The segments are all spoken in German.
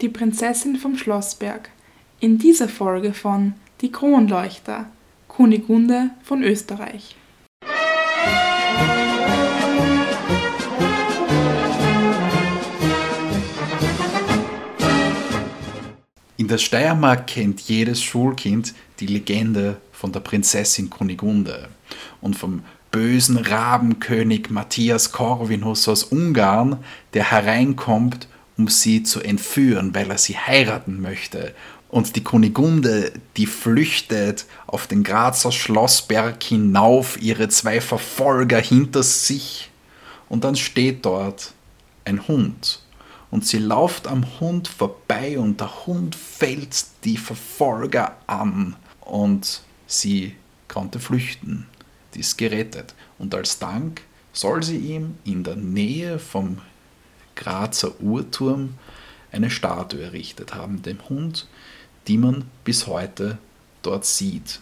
die Prinzessin vom Schlossberg. In dieser Folge von Die Kronleuchter, Kunigunde von Österreich. In der Steiermark kennt jedes Schulkind die Legende von der Prinzessin Kunigunde und vom bösen Rabenkönig Matthias Corvinus aus Ungarn, der hereinkommt, um sie zu entführen, weil er sie heiraten möchte. Und die Kunigunde, die flüchtet auf den Grazer Schlossberg hinauf, ihre zwei Verfolger hinter sich. Und dann steht dort ein Hund und sie lauft am Hund vorbei und der Hund fällt die Verfolger an und sie konnte flüchten. Die ist gerettet. Und als Dank soll sie ihm in der Nähe vom Grazer Uhrturm eine Statue errichtet haben, dem Hund, die man bis heute dort sieht.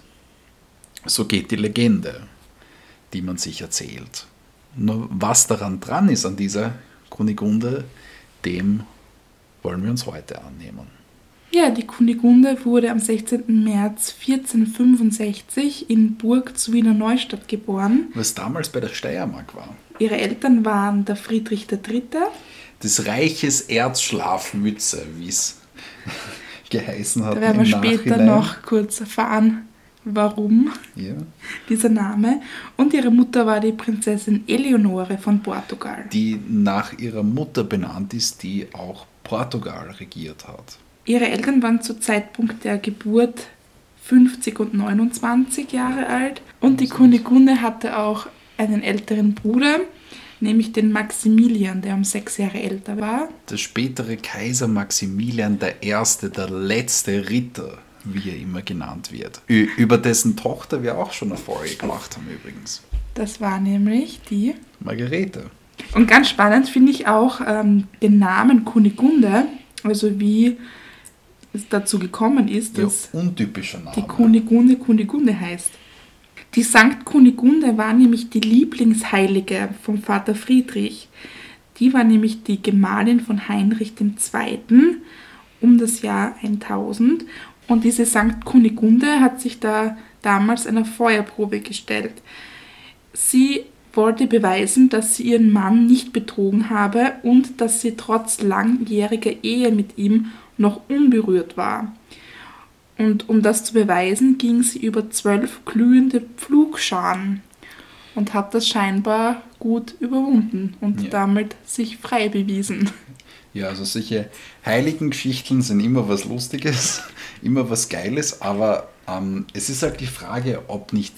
So geht die Legende, die man sich erzählt. Nur was daran dran ist an dieser Kunigunde, dem wollen wir uns heute annehmen. Ja, die Kunigunde wurde am 16. März 1465 in Burg zu Wiener Neustadt geboren. Was damals bei der Steiermark war. Ihre Eltern waren der Friedrich III. Des Reiches Erzschlafmütze, wie es geheißen hat. Da werden wir später Nachhinein. noch kurz erfahren, warum ja. dieser Name. Und ihre Mutter war die Prinzessin Eleonore von Portugal. Die nach ihrer Mutter benannt ist, die auch Portugal regiert hat. Ihre Eltern waren zu Zeitpunkt der Geburt 50 und 29 Jahre alt und die Kunigunde hatte auch einen älteren Bruder, nämlich den Maximilian, der um sechs Jahre älter war. Der spätere Kaiser Maximilian I., der letzte Ritter wie er immer genannt wird. Über dessen Tochter wir auch schon eine Folge gemacht haben übrigens. Das war nämlich die Margarete. Und ganz spannend finde ich auch ähm, den Namen Kunigunde, also wie es dazu gekommen ist, dass ja, untypischer Name. die Kunigunde Kunigunde heißt. Die Sankt Kunigunde war nämlich die Lieblingsheilige vom Vater Friedrich. Die war nämlich die Gemahlin von Heinrich II. um das Jahr 1000 und diese Sankt Kunigunde hat sich da damals einer Feuerprobe gestellt. Sie wollte beweisen, dass sie ihren Mann nicht betrogen habe und dass sie trotz langjähriger Ehe mit ihm noch unberührt war. Und um das zu beweisen, ging sie über zwölf glühende Pflugscharen und hat das scheinbar gut überwunden und ja. damit sich frei bewiesen. Ja, also solche heiligen Geschichten sind immer was Lustiges, immer was Geiles, aber ähm, es ist halt die Frage, ob nicht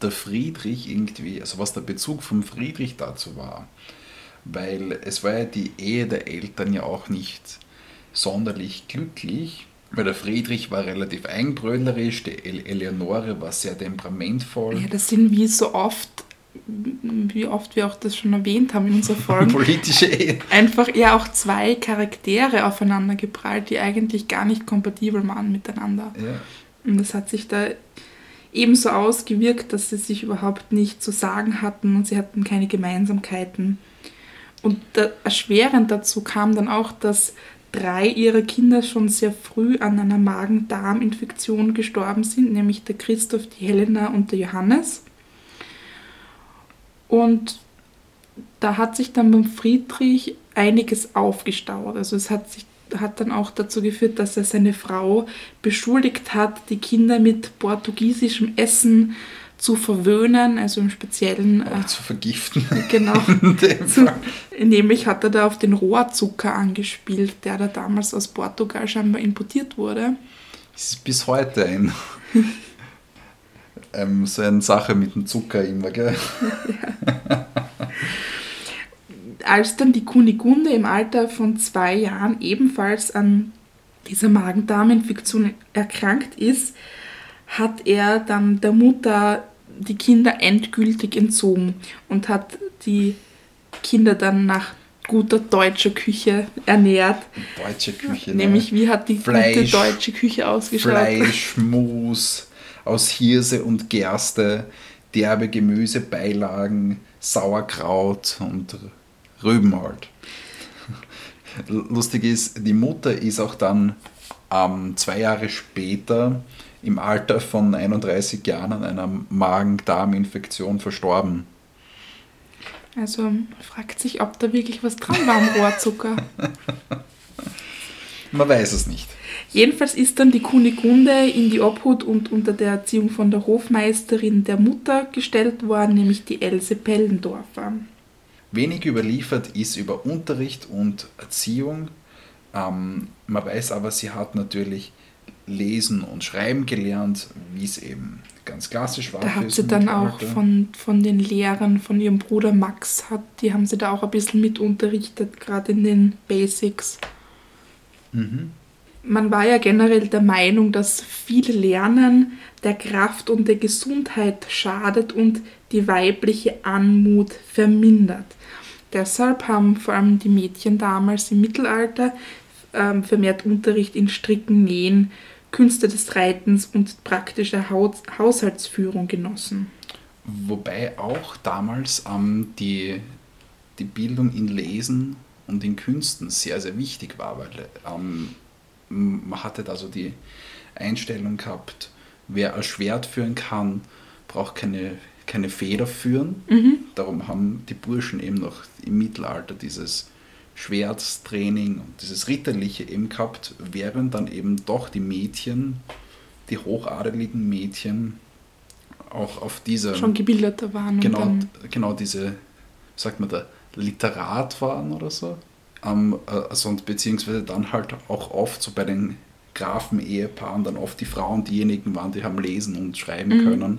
der Friedrich irgendwie, also was der Bezug vom Friedrich dazu war. Weil es war ja die Ehe der Eltern ja auch nicht sonderlich glücklich, weil der Friedrich war relativ einbrödlerisch, die Eleonore war sehr temperamentvoll. Ja, das sind wie so oft wie oft wir auch das schon erwähnt haben in unserer Folge, politische Ehe. einfach ja auch zwei Charaktere aufeinander geprallt, die eigentlich gar nicht kompatibel waren miteinander. Ja. Und das hat sich da ebenso ausgewirkt, dass sie sich überhaupt nicht zu sagen hatten und sie hatten keine Gemeinsamkeiten. Und erschwerend dazu kam dann auch, dass drei ihrer Kinder schon sehr früh an einer Magen-Darm-Infektion gestorben sind, nämlich der Christoph, die Helena und der Johannes. Und da hat sich dann beim Friedrich einiges aufgestaut. Also es hat sich hat dann auch dazu geführt, dass er seine Frau beschuldigt hat, die Kinder mit portugiesischem Essen zu verwöhnen, also im Speziellen äh, zu vergiften. Genau. zu, nämlich hat er da auf den Rohrzucker angespielt, der da damals aus Portugal scheinbar importiert wurde. Das ist bis heute ein ähm, so eine Sache mit dem Zucker immer, gell? Ja. Als dann die Kunigunde im Alter von zwei Jahren ebenfalls an dieser Magen-Darm-Infektion erkrankt ist, hat er dann der Mutter die Kinder endgültig entzogen und hat die Kinder dann nach guter deutscher Küche ernährt. Deutsche Küche, ne? Nämlich, wie hat die Fleisch, gute deutsche Küche ausgeschaut? Fleisch, Mus, aus Hirse und Gerste, derbe Gemüsebeilagen, Sauerkraut und Rüben halt. Lustig ist, die Mutter ist auch dann ähm, zwei Jahre später im Alter von 31 Jahren an einer Magen-Darm-Infektion verstorben. Also man fragt sich, ob da wirklich was dran war am Rohrzucker. Man weiß es nicht. Jedenfalls ist dann die Kunigunde in die Obhut und unter der Erziehung von der Hofmeisterin der Mutter gestellt worden, nämlich die Else Pellendorfer. Wenig überliefert ist über Unterricht und Erziehung. Ähm, man weiß aber, sie hat natürlich lesen und schreiben gelernt, wie es eben ganz klassisch war. Da hat sie dann auch von, von den Lehrern, von ihrem Bruder Max, hat, die haben sie da auch ein bisschen mit unterrichtet, gerade in den Basics. Mhm. Man war ja generell der Meinung, dass viel Lernen der Kraft und der Gesundheit schadet und die weibliche Anmut vermindert. Deshalb haben vor allem die Mädchen damals im Mittelalter ähm, vermehrt Unterricht in Stricken, Nähen, Künste des Reitens und praktische Haus Haushaltsführung genossen. Wobei auch damals ähm, die, die Bildung in Lesen und in Künsten sehr, sehr wichtig war, weil ähm, man hatte da so die Einstellung gehabt, wer ein Schwert führen kann, braucht keine, keine Feder führen. Mhm. Darum haben die Burschen eben noch im Mittelalter dieses Schwertstraining und dieses Ritterliche eben gehabt, während dann eben doch die Mädchen, die hochadeligen Mädchen, auch auf diese... Schon gebildeter waren. Genau, genau diese, sagt man da, Literat waren oder so. Ähm, also, beziehungsweise dann halt auch oft so bei den Grafen-Ehepaaren dann oft die Frauen diejenigen waren, die haben lesen und schreiben mhm. können,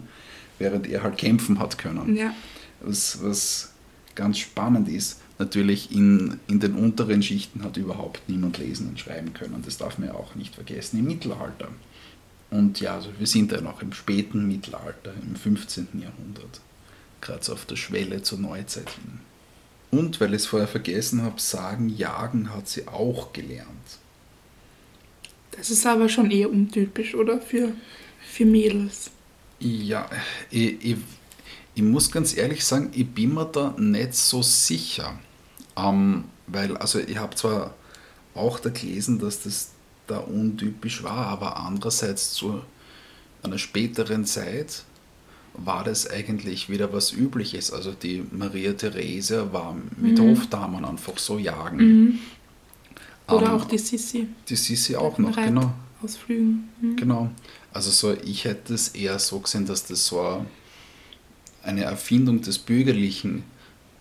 während er halt kämpfen hat können. Ja. Was, was ganz spannend ist, natürlich in, in den unteren Schichten hat überhaupt niemand lesen und schreiben können. Das darf man ja auch nicht vergessen im Mittelalter. Und ja, also wir sind ja noch im späten Mittelalter, im 15. Jahrhundert, gerade so auf der Schwelle zur Neuzeit hin. Und weil ich es vorher vergessen habe, sagen, jagen hat sie auch gelernt. Das ist aber schon eher untypisch, oder? Für, für Mädels. Ja, ich, ich, ich muss ganz ehrlich sagen, ich bin mir da nicht so sicher. Ähm, weil, also ich habe zwar auch da gelesen, dass das da untypisch war, aber andererseits zu einer späteren Zeit war das eigentlich wieder was Übliches. Also die Maria Therese war mit mhm. Hofdamen einfach so jagen. Mhm. Oder ähm, auch die Sissi. Die Sissi auch noch, genau. Ausflügen. Mhm. Genau. Also so, ich hätte es eher so gesehen, dass das so eine Erfindung des bürgerlichen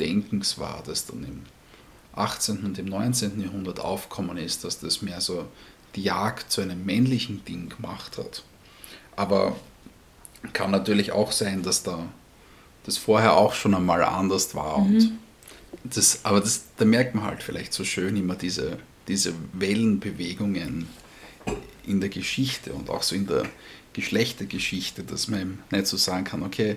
Denkens war, das dann im 18. und im 19. Jahrhundert aufkommen ist, dass das mehr so die Jagd zu einem männlichen Ding gemacht hat. Aber kann natürlich auch sein, dass da das vorher auch schon einmal anders war. Mhm. Und das, aber das, da merkt man halt vielleicht so schön immer diese, diese Wellenbewegungen in der Geschichte und auch so in der Geschlechtergeschichte, dass man nicht so sagen kann, okay,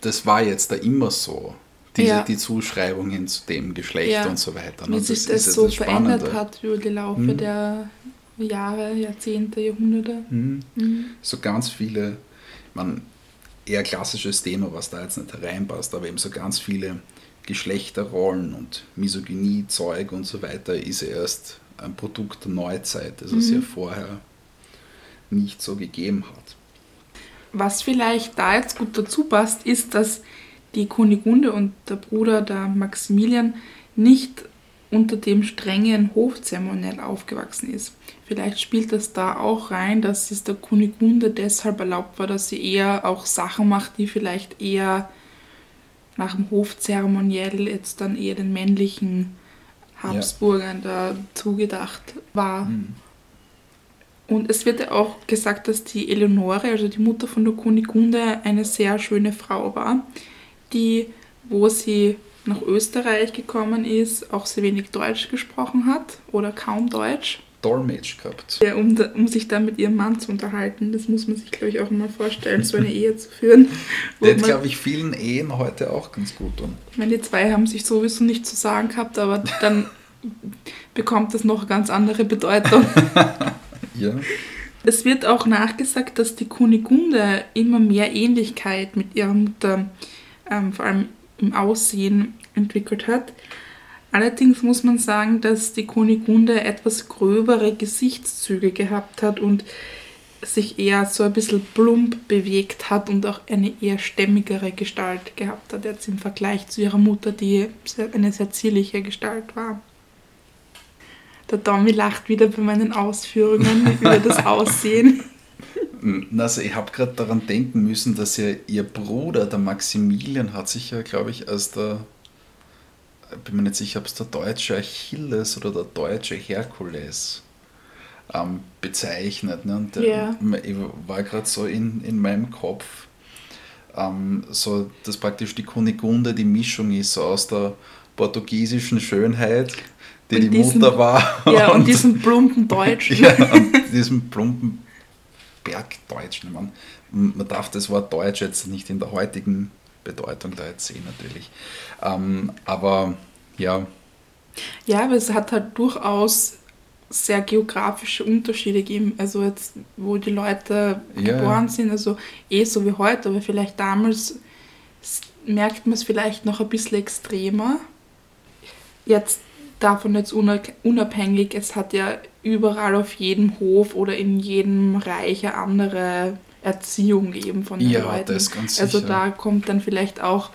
das war jetzt da immer so. Diese, ja. Die Zuschreibungen zu dem Geschlecht ja. und so weiter. Wie sich das, das so das verändert hat über die Laufe mhm. der Jahre, Jahrzehnte, Jahrhunderte. Mhm. Mhm. So ganz viele man, eher klassisches Thema, was da jetzt nicht hereinpasst, aber eben so ganz viele Geschlechterrollen und Misogynie, Zeug und so weiter ist erst ein Produkt der Neuzeit, das es mhm. ja vorher nicht so gegeben hat. Was vielleicht da jetzt gut dazu passt, ist, dass die Kunigunde und der Bruder der Maximilian nicht unter dem strengen Hofzeremoniell aufgewachsen ist. Vielleicht spielt das da auch rein, dass es der Kunigunde deshalb erlaubt war, dass sie eher auch Sachen macht, die vielleicht eher nach dem Hofzeremoniell jetzt dann eher den männlichen Habsburgern ja. da zugedacht war. Mhm. Und es wird ja auch gesagt, dass die Eleonore, also die Mutter von der Kunigunde, eine sehr schöne Frau war, die, wo sie nach Österreich gekommen ist, auch sehr wenig Deutsch gesprochen hat oder kaum Deutsch. Dolmetsch gehabt. Ja, um, um sich dann mit ihrem Mann zu unterhalten. Das muss man sich, glaube ich, auch mal vorstellen, so eine Ehe zu führen. Das glaube ich, vielen Ehen heute auch ganz gut tun. Ich meine, die zwei haben sich sowieso nicht zu sagen gehabt, aber dann bekommt das noch ganz andere Bedeutung. ja. Es wird auch nachgesagt, dass die Kunigunde immer mehr Ähnlichkeit mit ihrer Mutter, ähm, vor allem im Aussehen, entwickelt hat. Allerdings muss man sagen, dass die Kunigunde etwas gröbere Gesichtszüge gehabt hat und sich eher so ein bisschen plump bewegt hat und auch eine eher stämmigere Gestalt gehabt hat, jetzt im Vergleich zu ihrer Mutter, die eine sehr zierliche Gestalt war. Der Tommy lacht wieder bei meinen Ausführungen über das Aussehen. Also ich habe gerade daran denken müssen, dass ja ihr Bruder, der Maximilian, hat sich ja, glaube ich, als der, bin mir nicht sicher, ob es der deutsche Achilles oder der deutsche Herkules ähm, bezeichnet. Ne? Und yeah. ich war gerade so in, in meinem Kopf, ähm, so dass praktisch die Kunigunde die Mischung ist so aus der portugiesischen Schönheit, die und die diesen, Mutter war. Ja, und, und diesem plumpen Deutschen. ja, und diesem plumpen Bergdeutschen. Man, man darf das Wort Deutsch jetzt nicht in der heutigen Bedeutung da jetzt sehen, natürlich. Ähm, aber ja. Ja, aber es hat halt durchaus sehr geografische Unterschiede gegeben. Also jetzt, wo die Leute ja. geboren sind, also eh so wie heute, aber vielleicht damals merkt man es vielleicht noch ein bisschen extremer. Jetzt davon jetzt unabhängig, es hat ja überall auf jedem Hof oder in jedem Reich eine andere Erziehung gegeben von den ja, Leuten. Das ganz also da kommt dann vielleicht auch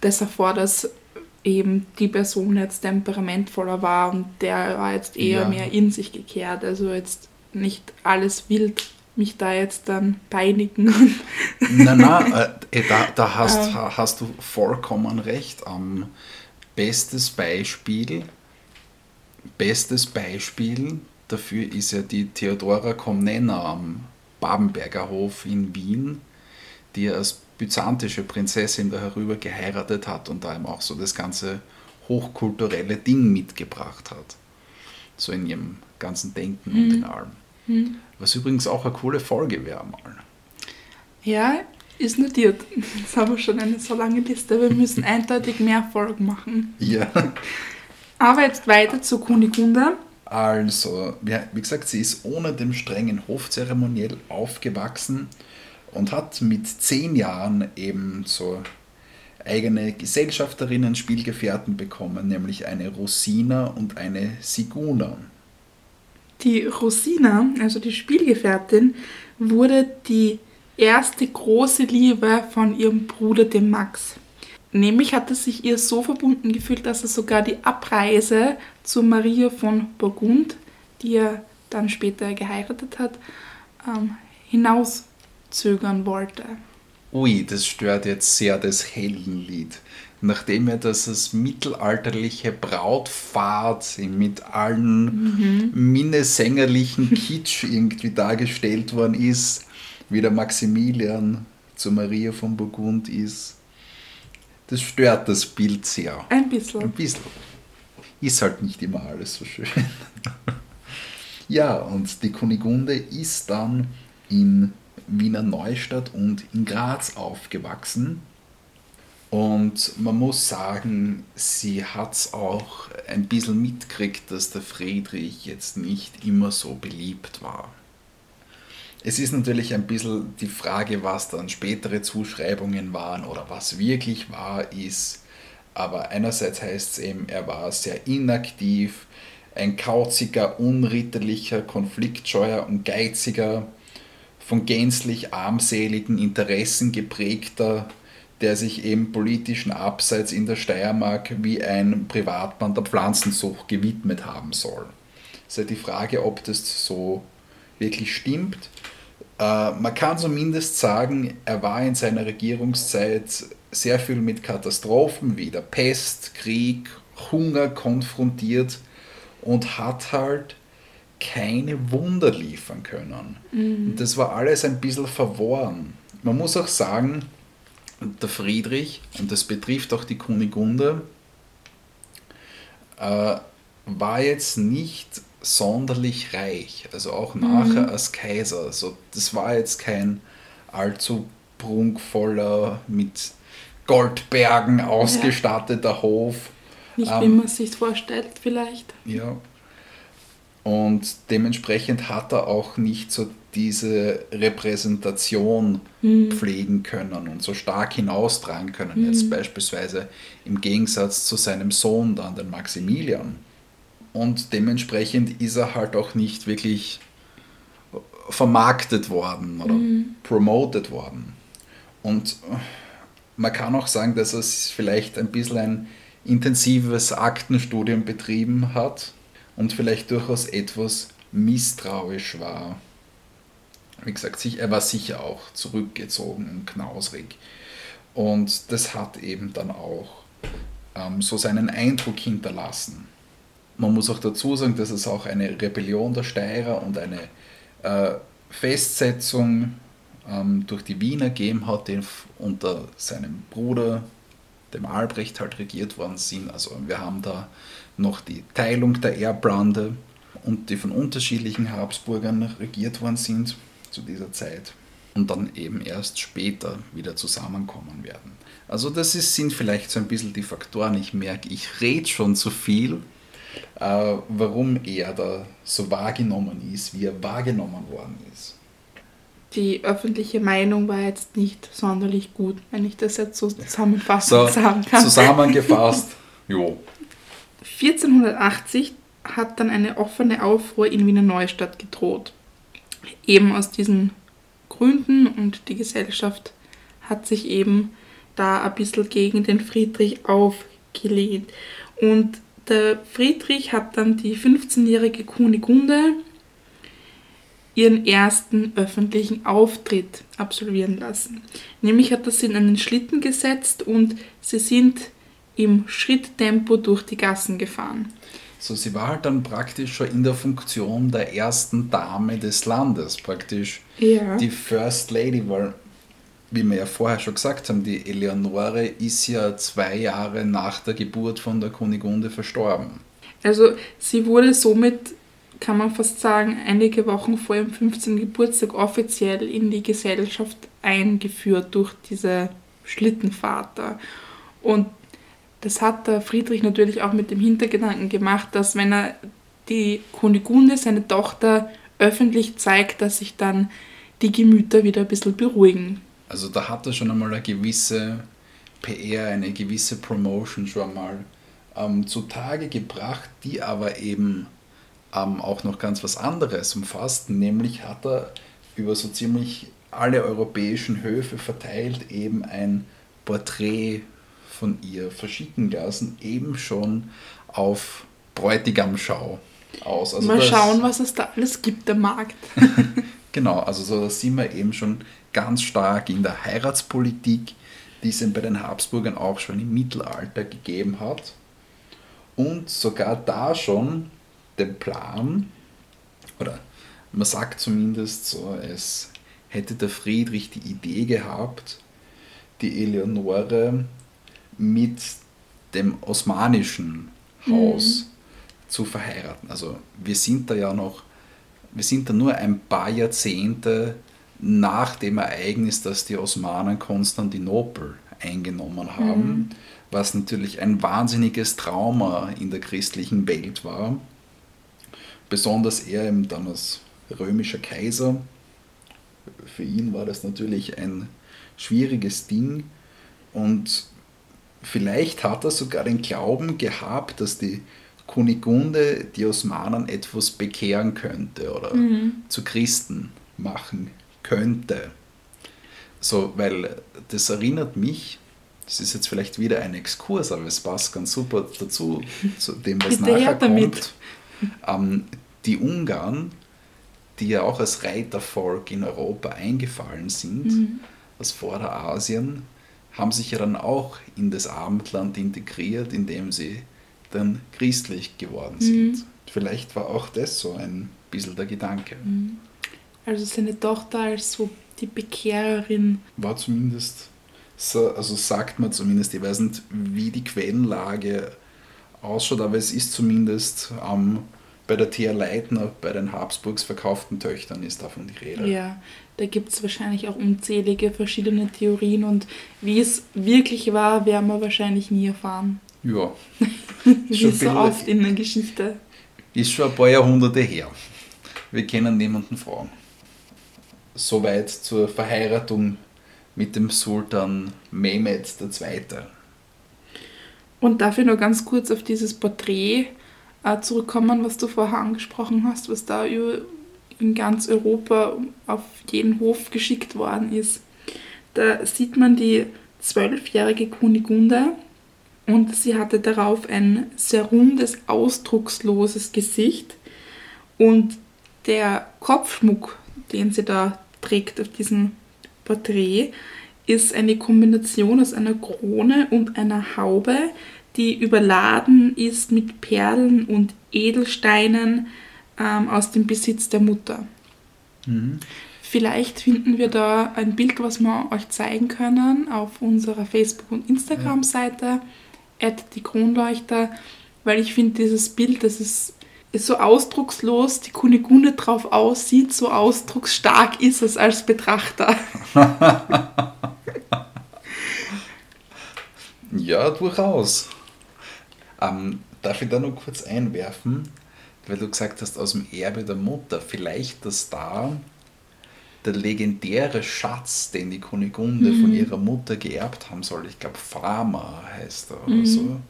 das hervor, dass eben die Person jetzt temperamentvoller war und der war jetzt eher ja. mehr in sich gekehrt. Also jetzt nicht alles wild mich da jetzt dann peinigen. Nein, nein, äh, da, da hast, ähm, hast du vollkommen recht. Ähm, bestes Beispiel, bestes Beispiel dafür ist ja die Theodora Komnena am Babenberger Hof in Wien, die als byzantische Prinzessin da herüber geheiratet hat und da eben auch so das ganze hochkulturelle Ding mitgebracht hat. So in ihrem ganzen Denken mhm. und in allem. Mhm. Was übrigens auch eine coole Folge wäre mal. Ja, ist notiert. Jetzt haben wir schon eine so lange Liste. Wir müssen eindeutig mehr Folgen machen. Ja. Aber jetzt weiter zu Kunigunde. Also, wie gesagt, sie ist ohne dem strengen Hofzeremoniell aufgewachsen und hat mit zehn Jahren eben so eigene Gesellschafterinnen, Spielgefährten bekommen, nämlich eine Rosina und eine Siguna. Die Rosina, also die Spielgefährtin, wurde die erste große Liebe von ihrem Bruder, dem Max. Nämlich hat er sich ihr so verbunden gefühlt, dass er sogar die Abreise zu Maria von Burgund, die er dann später geheiratet hat, ähm, hinaus zögern wollte. Ui, das stört jetzt sehr das Heldenlied. Nachdem ja das als mittelalterliche Brautfahrt mit allen mhm. minnesängerlichen Kitsch irgendwie dargestellt worden ist, wie der Maximilian zu Maria von Burgund ist, das stört das Bild sehr. Ein bisschen. Ein bisschen. Ist halt nicht immer alles so schön. ja, und die Kunigunde ist dann in Wiener Neustadt und in Graz aufgewachsen. Und man muss sagen, sie hat es auch ein bisschen mitgekriegt, dass der Friedrich jetzt nicht immer so beliebt war. Es ist natürlich ein bisschen die Frage, was dann spätere Zuschreibungen waren oder was wirklich wahr ist. Aber einerseits heißt es eben, er war sehr inaktiv, ein kauziger, unritterlicher, konfliktscheuer und geiziger von gänzlich armseligen Interessen geprägter, der sich eben politischen Abseits in der Steiermark wie ein Privatmann der Pflanzensucht gewidmet haben soll. Es ist ja die Frage, ob das so wirklich stimmt. Äh, man kann zumindest sagen, er war in seiner Regierungszeit sehr viel mit Katastrophen wie der Pest, Krieg, Hunger konfrontiert und hat halt keine Wunder liefern können. Mhm. Und das war alles ein bisschen verworren. Man muss auch sagen, der Friedrich, und das betrifft auch die Kunigunde, äh, war jetzt nicht sonderlich reich, also auch nachher mhm. als Kaiser. Also das war jetzt kein allzu prunkvoller, mit Goldbergen ausgestatteter ja. Hof. Nicht ähm, wie man sich vorstellt, vielleicht. Ja, Und dementsprechend hat er auch nicht so diese Repräsentation mhm. pflegen können und so stark hinaustragen können. Mhm. Jetzt beispielsweise im Gegensatz zu seinem Sohn, dann den Maximilian. Und dementsprechend ist er halt auch nicht wirklich vermarktet worden oder mhm. promoted worden. Und man kann auch sagen, dass er vielleicht ein bisschen ein intensives Aktenstudium betrieben hat und vielleicht durchaus etwas misstrauisch war. Wie gesagt, er war sicher auch zurückgezogen und knausrig. Und das hat eben dann auch ähm, so seinen Eindruck hinterlassen. Man muss auch dazu sagen, dass es auch eine Rebellion der Steirer und eine äh, Festsetzung ähm, durch die Wiener gegeben hat, die unter seinem Bruder, dem Albrecht, halt regiert worden sind. Also wir haben da noch die Teilung der Erbbrande und die von unterschiedlichen Habsburgern regiert worden sind zu dieser Zeit und dann eben erst später wieder zusammenkommen werden. Also das ist, sind vielleicht so ein bisschen die Faktoren. Ich merke, ich rede schon zu viel, äh, warum er da so wahrgenommen ist, wie er wahrgenommen worden ist. Die öffentliche Meinung war jetzt nicht sonderlich gut, wenn ich das jetzt so zusammenfassend so, sagen kann. Zusammengefasst, jo. 1480 hat dann eine offene Aufruhr in Wiener Neustadt gedroht. Eben aus diesen Gründen und die Gesellschaft hat sich eben da ein bisschen gegen den Friedrich aufgelehnt. Und der Friedrich hat dann die 15-jährige Kunigunde ihren ersten öffentlichen Auftritt absolvieren lassen. Nämlich hat er sie in einen Schlitten gesetzt und sie sind im Schritttempo durch die Gassen gefahren. So, sie war halt dann praktisch schon in der Funktion der ersten Dame des Landes, praktisch ja. die First Lady, weil, wie wir ja vorher schon gesagt haben, die Eleonore ist ja zwei Jahre nach der Geburt von der Kunigunde verstorben. Also sie wurde somit, kann man fast sagen, einige Wochen vor ihrem 15. Geburtstag offiziell in die Gesellschaft eingeführt durch diese Schlittenvater. Und das hat der Friedrich natürlich auch mit dem Hintergedanken gemacht, dass wenn er die Kunigunde, seine Tochter, öffentlich zeigt, dass sich dann die Gemüter wieder ein bisschen beruhigen. Also da hat er schon einmal eine gewisse PR, eine gewisse Promotion schon einmal ähm, zutage gebracht, die aber eben ähm, auch noch ganz was anderes umfasst, nämlich hat er über so ziemlich alle europäischen Höfe verteilt eben ein Porträt von ihr verschicken lassen, eben schon auf Bräutigamschau aus. Also Mal schauen, was es da alles gibt, der Markt. genau, also so da sind wir eben schon ganz stark in der Heiratspolitik, die es bei den Habsburgern auch schon im Mittelalter gegeben hat. Und sogar da schon den Plan, oder man sagt zumindest so, es hätte der Friedrich die Idee gehabt, die Eleonore mit dem osmanischen Haus mhm. zu verheiraten. Also wir sind da ja noch, wir sind da nur ein paar Jahrzehnte nach dem Ereignis, dass die Osmanen Konstantinopel eingenommen haben, mhm. was natürlich ein wahnsinniges Trauma in der christlichen Welt war. Besonders er eben dann als römischer Kaiser. Für ihn war das natürlich ein schwieriges Ding und Vielleicht hat er sogar den Glauben gehabt, dass die Kunigunde die Osmanen etwas bekehren könnte oder mhm. zu Christen machen könnte. So, weil das erinnert mich, das ist jetzt vielleicht wieder ein Exkurs, aber es passt ganz super dazu, zu dem, was nachher kommt. Ähm, die Ungarn, die ja auch als Reitervolk in Europa eingefallen sind, mhm. aus Vorderasien, haben sich ja dann auch in das Abendland integriert, indem sie dann christlich geworden sind. Mhm. Vielleicht war auch das so ein bisschen der Gedanke. Mhm. Also seine Tochter als so die Bekehrerin. War zumindest, so, also sagt man zumindest, ich weiß nicht, wie die Quellenlage ausschaut, aber es ist zumindest ähm, bei der Thea Leitner, bei den Habsburgs verkauften Töchtern ist davon die Rede. Ja, da gibt es wahrscheinlich auch unzählige verschiedene Theorien und wie es wirklich war, werden wir wahrscheinlich nie erfahren. Ja. wie so oft in der Geschichte. Ist schon ein paar Jahrhunderte her. Wir kennen niemanden fragen. Soweit zur Verheiratung mit dem Sultan Mehmed II. Und darf ich noch ganz kurz auf dieses Porträt äh, zurückkommen, was du vorher angesprochen hast, was da in ganz Europa auf jeden Hof geschickt worden ist. Da sieht man die zwölfjährige Kunigunde und sie hatte darauf ein sehr rundes, ausdrucksloses Gesicht und der Kopfschmuck, den sie da trägt auf diesem Porträt, ist eine Kombination aus einer Krone und einer Haube, die überladen ist mit Perlen und Edelsteinen ähm, aus dem Besitz der Mutter. Mhm. Vielleicht finden wir da ein Bild, was wir euch zeigen können auf unserer Facebook- und Instagram-Seite, ja. die Kronleuchter, weil ich finde, dieses Bild, das ist, ist so ausdruckslos, die Kunigunde drauf aussieht, so ausdrucksstark ist es als Betrachter. ja, durchaus. Ähm, darf ich da noch kurz einwerfen, weil du gesagt hast, aus dem Erbe der Mutter, vielleicht, dass da der legendäre Schatz, den die Kunigunde mhm. von ihrer Mutter geerbt haben soll, ich glaube Frama heißt er oder mhm. so,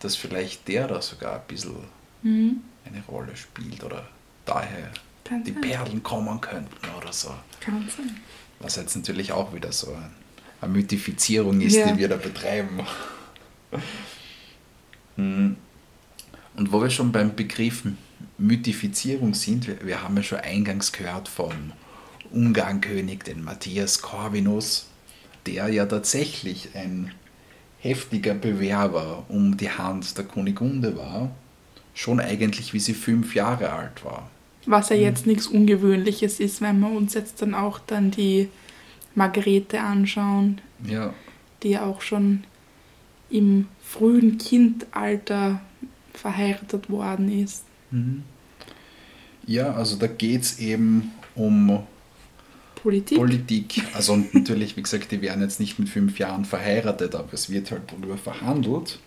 dass vielleicht der da sogar ein bisschen mhm. Eine Rolle spielt oder daher Kann die sein. Perlen kommen könnten oder so. Kann sein. Was jetzt natürlich auch wieder so eine Mythifizierung ist, ja. die wir da betreiben. Hm. Und wo wir schon beim Begriff Mythifizierung sind, wir, wir haben ja schon eingangs gehört vom Ungarnkönig, den Matthias Corvinus, der ja tatsächlich ein heftiger Bewerber um die Hand der Kunigunde war, schon eigentlich wie sie fünf Jahre alt war. Was ja jetzt nichts Ungewöhnliches ist, wenn wir uns jetzt dann auch dann die Margarete anschauen, ja. die ja auch schon im frühen Kindalter verheiratet worden ist. Mhm. Ja, also da geht es eben um Politik. Politik. Also natürlich, wie gesagt, die werden jetzt nicht mit fünf Jahren verheiratet, aber es wird halt darüber verhandelt.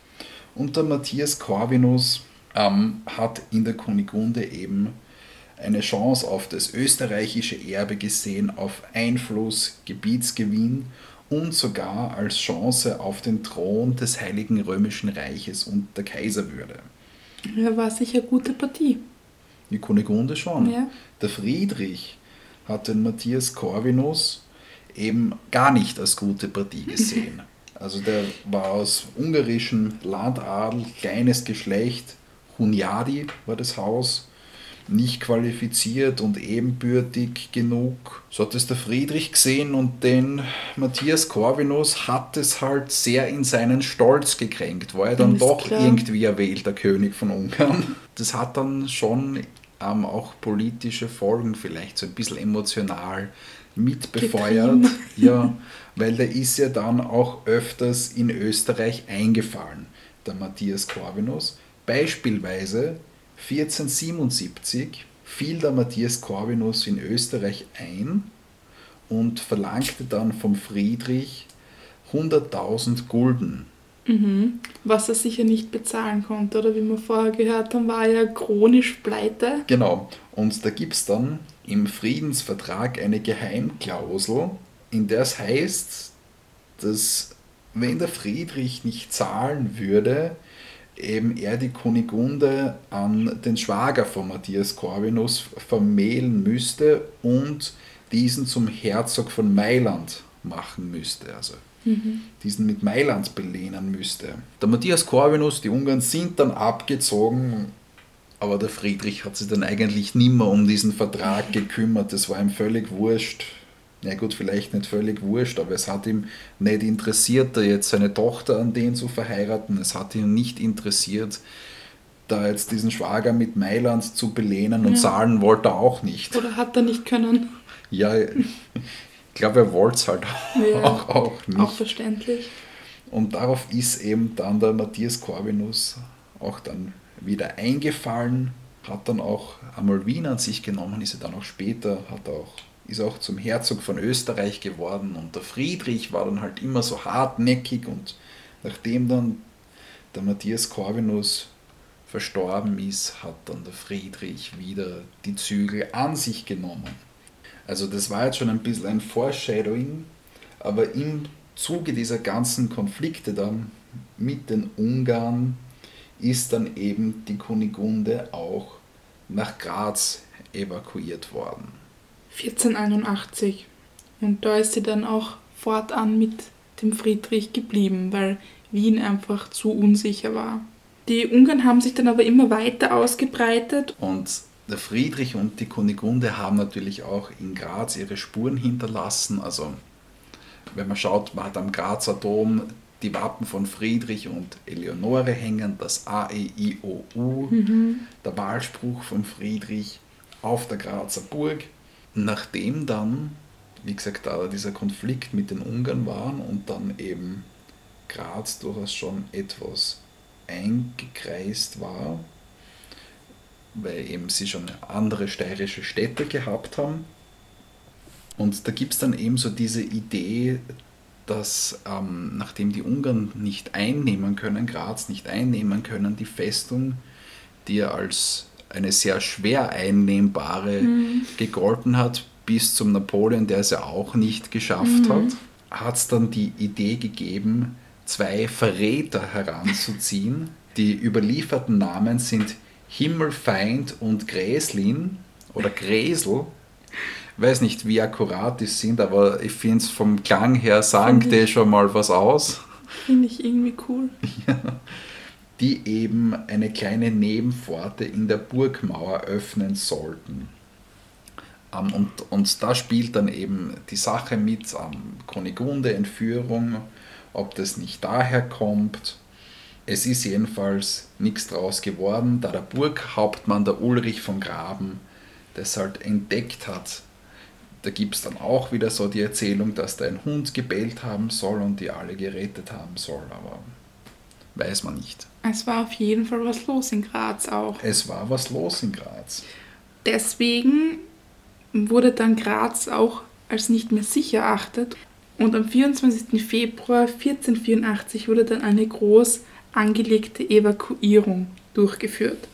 Und der Matthias Corvinus ähm, hat in der Kunigunde eben eine Chance auf das österreichische Erbe gesehen, auf Einfluss, Gebietsgewinn und sogar als Chance auf den Thron des Heiligen Römischen Reiches und der Kaiserwürde. Ja, war sicher eine gute Partie. Die Kunigunde schon. Ja. Der Friedrich hat den Matthias Corvinus eben gar nicht als gute Partie gesehen. Also der war aus ungarischem Landadel, kleines Geschlecht, Hunyadi war das Haus, nicht qualifiziert und ebenbürtig genug. So hat es der Friedrich gesehen und den Matthias Corvinus hat es halt sehr in seinen Stolz gekränkt. War er dann doch klar. irgendwie erwählter König von Ungarn. Das hat dann schon ähm, auch politische Folgen, vielleicht so ein bisschen emotional mitbefeuert. Ja, weil der ist ja dann auch öfters in Österreich eingefallen, der Matthias Corvinus. Beispielsweise 1477 fiel der Matthias Corvinus in Österreich ein und verlangte dann vom Friedrich 100.000 Gulden. Mhm. Was er sicher nicht bezahlen konnte, oder wie wir vorher gehört haben, war er chronisch pleite. Genau, und da gibt es dann im Friedensvertrag eine Geheimklausel, in der es heißt, dass wenn der Friedrich nicht zahlen würde, eben er die Kunigunde an den Schwager von Matthias Corvinus vermählen müsste und diesen zum Herzog von Mailand machen müsste, also mhm. diesen mit Mailand belehnen müsste. Der Matthias Corvinus, die Ungarn sind dann abgezogen, aber der Friedrich hat sich dann eigentlich nimmer um diesen Vertrag gekümmert, das war ihm völlig wurscht ja gut, vielleicht nicht völlig wurscht, aber es hat ihm nicht interessiert, da jetzt seine Tochter an den zu verheiraten. Es hat ihn nicht interessiert, da jetzt diesen Schwager mit Mailand zu belehnen und ja. zahlen wollte er auch nicht. Oder hat er nicht können? Ja, ich glaube, er wollte es halt ja, auch, auch nicht. Auch verständlich. Und darauf ist eben dann der Matthias Corvinus auch dann wieder eingefallen, hat dann auch einmal Wien an sich genommen, ist er dann auch später, hat auch ist auch zum Herzog von Österreich geworden und der Friedrich war dann halt immer so hartnäckig und nachdem dann der Matthias Corvinus verstorben ist, hat dann der Friedrich wieder die Zügel an sich genommen. Also das war jetzt schon ein bisschen ein Foreshadowing, aber im Zuge dieser ganzen Konflikte dann mit den Ungarn ist dann eben die Kunigunde auch nach Graz evakuiert worden. 1481. Und da ist sie dann auch fortan mit dem Friedrich geblieben, weil Wien einfach zu unsicher war. Die Ungarn haben sich dann aber immer weiter ausgebreitet. Und der Friedrich und die Kunigunde haben natürlich auch in Graz ihre Spuren hinterlassen. Also wenn man schaut, man hat am Grazer Dom die Wappen von Friedrich und Eleonore hängen, das A, E, I, O, U, mhm. der Wahlspruch von Friedrich auf der Grazer Burg. Nachdem dann, wie gesagt, da dieser Konflikt mit den Ungarn war und dann eben Graz durchaus schon etwas eingekreist war, weil eben sie schon andere steirische Städte gehabt haben. Und da gibt es dann eben so diese Idee, dass ähm, nachdem die Ungarn nicht einnehmen können, Graz nicht einnehmen können, die Festung, die ja als eine sehr schwer einnehmbare mhm. gegolten hat, bis zum Napoleon, der es ja auch nicht geschafft mhm. hat, hat es dann die Idee gegeben, zwei Verräter heranzuziehen. Die überlieferten Namen sind Himmelfeind und Gräslin oder Gräsel weiß nicht, wie akkurat die sind, aber ich finde es vom Klang her sagen die schon mal was aus. Finde ich irgendwie cool. Ja. Die eben eine kleine Nebenpforte in der Burgmauer öffnen sollten. Ähm, und, und da spielt dann eben die Sache mit um, Kunigunde, Entführung, ob das nicht daher kommt. Es ist jedenfalls nichts draus geworden, da der Burghauptmann, der Ulrich von Graben, das halt entdeckt hat, da gibt es dann auch wieder so die Erzählung, dass da ein Hund gebellt haben soll und die alle gerettet haben soll, aber weiß man nicht. Es war auf jeden Fall was los in Graz auch. Es war was los in Graz. Deswegen wurde dann Graz auch als nicht mehr sicher erachtet und am 24. Februar 1484 wurde dann eine groß angelegte Evakuierung durchgeführt.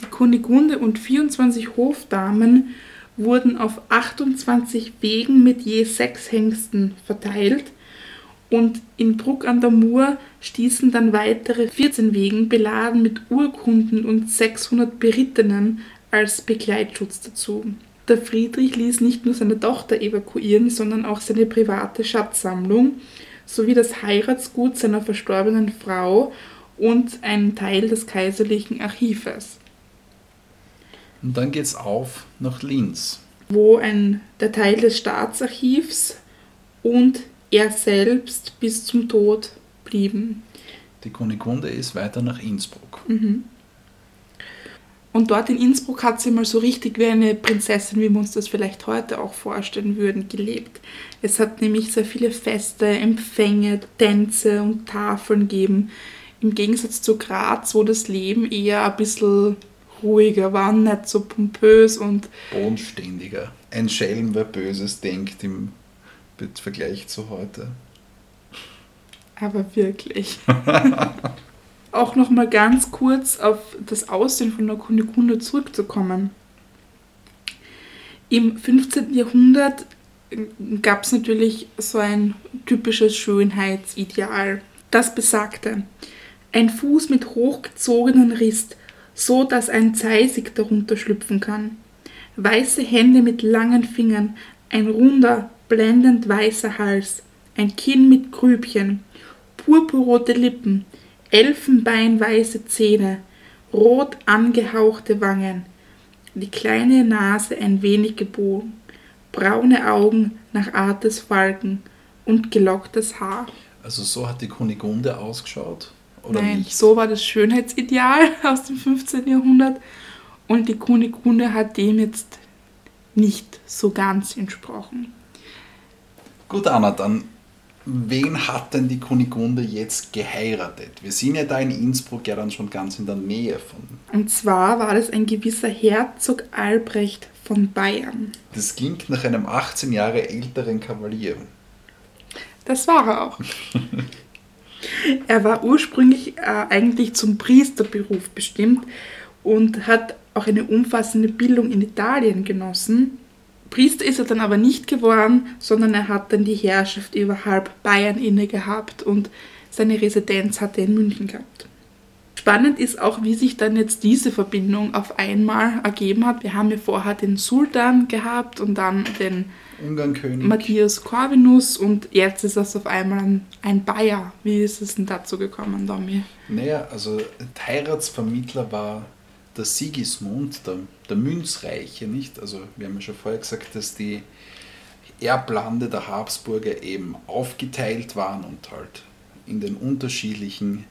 Die Kunigunde und 24 Hofdamen wurden auf 28 Wegen mit je sechs Hengsten verteilt und in Bruck an der Mur stießen dann weitere 14 Wegen beladen mit Urkunden und 600 Berittenen als Begleitschutz dazu. Der Friedrich ließ nicht nur seine Tochter evakuieren, sondern auch seine private Schatzsammlung sowie das Heiratsgut seiner verstorbenen Frau und einen Teil des kaiserlichen Archives. Und dann geht's auf nach Linz. Wo ein der Teil des Staatsarchivs und er selbst bis zum Tod blieben. Die Kunigunde ist weiter nach Innsbruck. Mhm. Und dort in Innsbruck hat sie mal so richtig wie eine Prinzessin, wie wir uns das vielleicht heute auch vorstellen würden, gelebt. Es hat nämlich sehr viele Feste, Empfänge, Tänze und Tafeln gegeben. Im Gegensatz zu Graz, wo das Leben eher ein bisschen ruhiger war, nicht so pompös und bodenständiger. Ein Schelm, wer Böses denkt im Vergleich zu heute. Aber wirklich. Auch noch mal ganz kurz auf das Aussehen von der Kunigunde zurückzukommen. Im 15. Jahrhundert gab es natürlich so ein typisches Schönheitsideal. Das besagte, ein Fuß mit hochgezogenen Riss so dass ein Zeisig darunter schlüpfen kann. Weiße Hände mit langen Fingern, ein runder, blendend weißer Hals, ein Kinn mit Grübchen, purpurrote Lippen, elfenbeinweiße Zähne, rot angehauchte Wangen, die kleine Nase ein wenig gebogen, braune Augen nach Art des Falken und gelocktes Haar. Also so hat die Kunigunde ausgeschaut? Oder Nein, nicht? so war das Schönheitsideal aus dem 15. Jahrhundert und die Kunigunde hat dem jetzt nicht so ganz entsprochen. Gut, Anna, dann wen hat denn die Kunigunde jetzt geheiratet? Wir sind ja da in Innsbruck ja dann schon ganz in der Nähe von. Und zwar war das ein gewisser Herzog Albrecht von Bayern. Das klingt nach einem 18 Jahre älteren Kavalier. Das war er auch. Er war ursprünglich äh, eigentlich zum Priesterberuf bestimmt und hat auch eine umfassende Bildung in Italien genossen. Priester ist er dann aber nicht geworden, sondern er hat dann die Herrschaft über halb Bayern inne gehabt und seine Residenz hat er in München gehabt. Spannend ist auch, wie sich dann jetzt diese Verbindung auf einmal ergeben hat. Wir haben ja vorher den Sultan gehabt und dann den Matthias Corvinus und jetzt ist das auf einmal ein, ein Bayer. Wie ist es denn dazu gekommen, Domi? Naja, also Heiratsvermittler war der Sigismund, der, der Münzreiche, nicht? Also wir haben ja schon vorher gesagt, dass die Erblande der Habsburger eben aufgeteilt waren und halt in den unterschiedlichen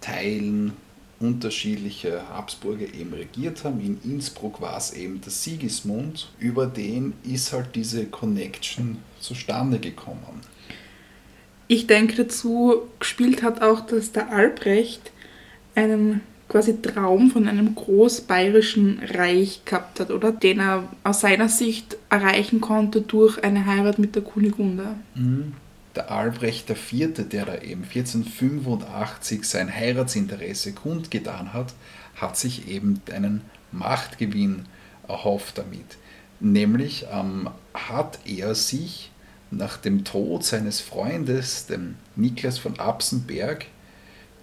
Teilen unterschiedliche Habsburger eben regiert haben. In Innsbruck war es eben der Sigismund, über den ist halt diese Connection zustande gekommen. Ich denke dazu gespielt hat auch, dass der Albrecht einen quasi Traum von einem großbayerischen Reich gehabt hat, oder? Den er aus seiner Sicht erreichen konnte durch eine Heirat mit der Kunigunde. Mhm. Der Albrecht IV., der da eben 1485 sein Heiratsinteresse kundgetan hat, hat sich eben einen Machtgewinn erhofft damit. Nämlich ähm, hat er sich nach dem Tod seines Freundes, dem Niklas von Absenberg,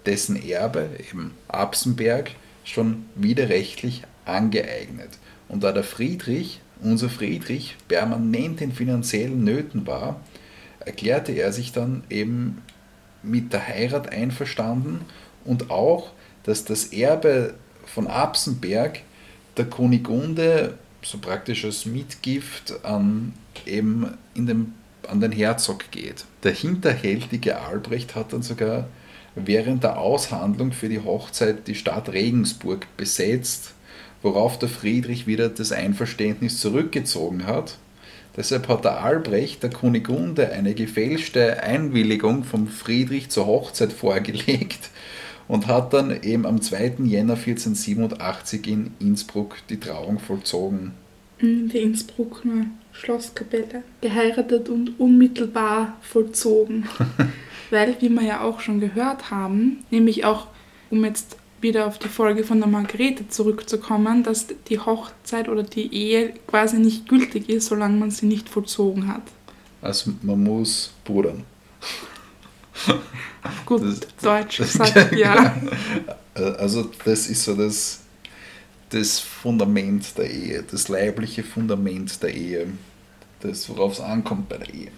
dessen Erbe, eben Absenberg, schon widerrechtlich angeeignet. Und da der Friedrich, unser Friedrich, permanent in finanziellen Nöten war, erklärte er sich dann eben mit der Heirat einverstanden und auch, dass das Erbe von Absenberg der Kunigunde so praktisch als Mitgift an, eben in dem, an den Herzog geht. Der hinterhältige Albrecht hat dann sogar während der Aushandlung für die Hochzeit die Stadt Regensburg besetzt, worauf der Friedrich wieder das Einverständnis zurückgezogen hat. Deshalb hat der Albrecht der Kunigunde eine gefälschte Einwilligung vom Friedrich zur Hochzeit vorgelegt und hat dann eben am 2. Jänner 1487 in Innsbruck die Trauung vollzogen. Die Innsbrucker Schlosskapelle. Geheiratet und unmittelbar vollzogen. weil, wie wir ja auch schon gehört haben, nämlich auch, um jetzt wieder auf die Folge von der Margarete zurückzukommen, dass die Hochzeit oder die Ehe quasi nicht gültig ist, solange man sie nicht vollzogen hat. Also man muss pudern. Gut, das, Deutsch das, sagt ja. Also das ist so das, das Fundament der Ehe, das leibliche Fundament der Ehe, das worauf es ankommt bei der Ehe.